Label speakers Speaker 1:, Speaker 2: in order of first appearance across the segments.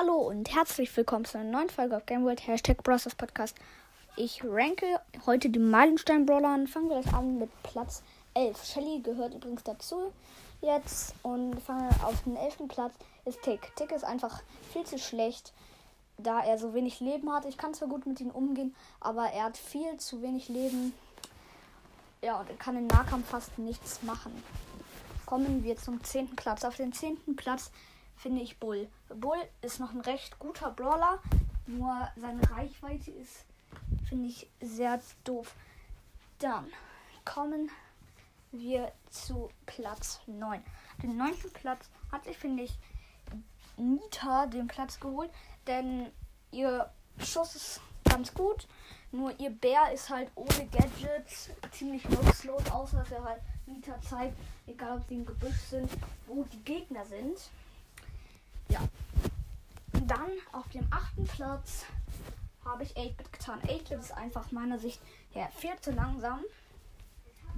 Speaker 1: Hallo und herzlich willkommen zu einer neuen Folge auf Game World Hashtag Bros. Podcast. Ich ranke heute die Meilenstein Brawler an. Fangen wir das an mit Platz 11. Shelly gehört übrigens dazu jetzt und fangen auf den 11. Platz ist Tick. Tick ist einfach viel zu schlecht, da er so wenig Leben hat. Ich kann zwar gut mit ihm umgehen, aber er hat viel zu wenig Leben. Ja, und er kann im Nahkampf fast nichts machen. Kommen wir zum 10. Platz. Auf den 10. Platz finde ich Bull. Bull ist noch ein recht guter Brawler, nur seine Reichweite ist, finde ich, sehr doof. Dann kommen wir zu Platz 9. Den neunten Platz hat sich, finde ich, Nita den Platz geholt, denn ihr Schuss ist ganz gut. Nur ihr Bär ist halt ohne Gadgets ziemlich nutzlos, außer dass er halt Nita zeigt, egal ob sie im Gebüsch sind, wo die Gegner sind. Ja. Dann auf dem achten Platz habe ich 8-Bit getan. 8-Bit ist einfach meiner Sicht her viel zu langsam.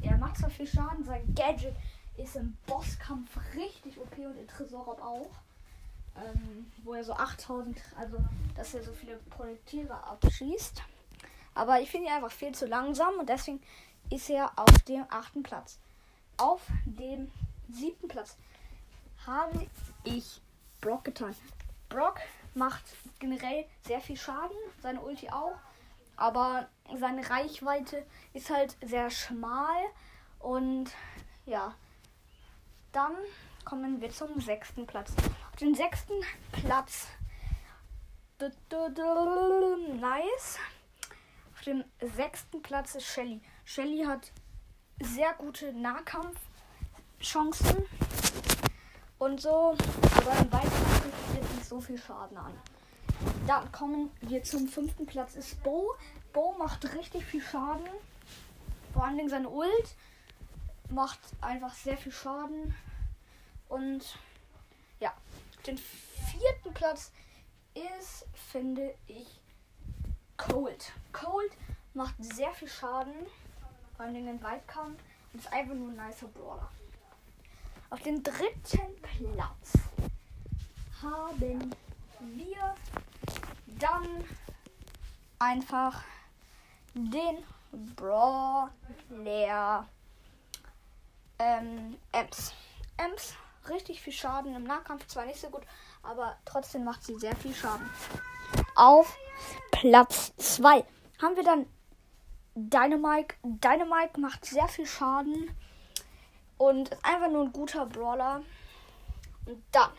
Speaker 1: Er macht zwar viel Schaden, sein Gadget ist im Bosskampf richtig OP und in Tresorraub auch. Ähm, wo er so 8000, also dass er so viele Projektile abschießt. Aber ich finde ihn einfach viel zu langsam und deswegen ist er auf dem achten Platz. Auf dem siebten Platz habe ich Brock getan. Brock macht generell sehr viel Schaden, seine Ulti auch, aber seine Reichweite ist halt sehr schmal und ja. Dann kommen wir zum sechsten Platz. Auf den sechsten Platz. Nice. Auf dem sechsten Platz ist Shelly. Shelly hat sehr gute Nahkampfchancen und so, aber im Weiteren richtet nicht so viel Schaden an. Dann kommen wir zum fünften Platz, ist Bo. Bo macht richtig viel Schaden. Vor allen Dingen seine Ult macht einfach sehr viel Schaden. Und ja, den vierten Platz ist, finde ich, Cold. Cold macht sehr viel Schaden, vor allen Dingen im Weitkampf und ist einfach nur ein nicer Brawler. Auf dem dritten Platz haben wir dann einfach den Brawler ähm, Ems. Ems, richtig viel Schaden im Nahkampf, zwar nicht so gut, aber trotzdem macht sie sehr viel Schaden. Auf Platz 2 haben wir dann Dynamite. Dynamite macht sehr viel Schaden und ist einfach nur ein guter Brawler. Und dann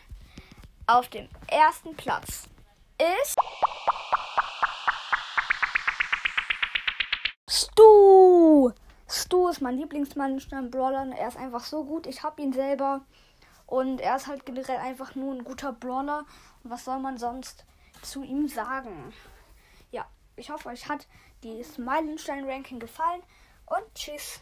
Speaker 1: auf dem ersten Platz ist Stu. Stu ist mein Lieblingsmann Brawler. Er ist einfach so gut. Ich habe ihn selber. Und er ist halt generell einfach nur ein guter Brawler. Und was soll man sonst zu ihm sagen? Ja, ich hoffe, euch hat die Meilenstein-Ranking gefallen. Und tschüss.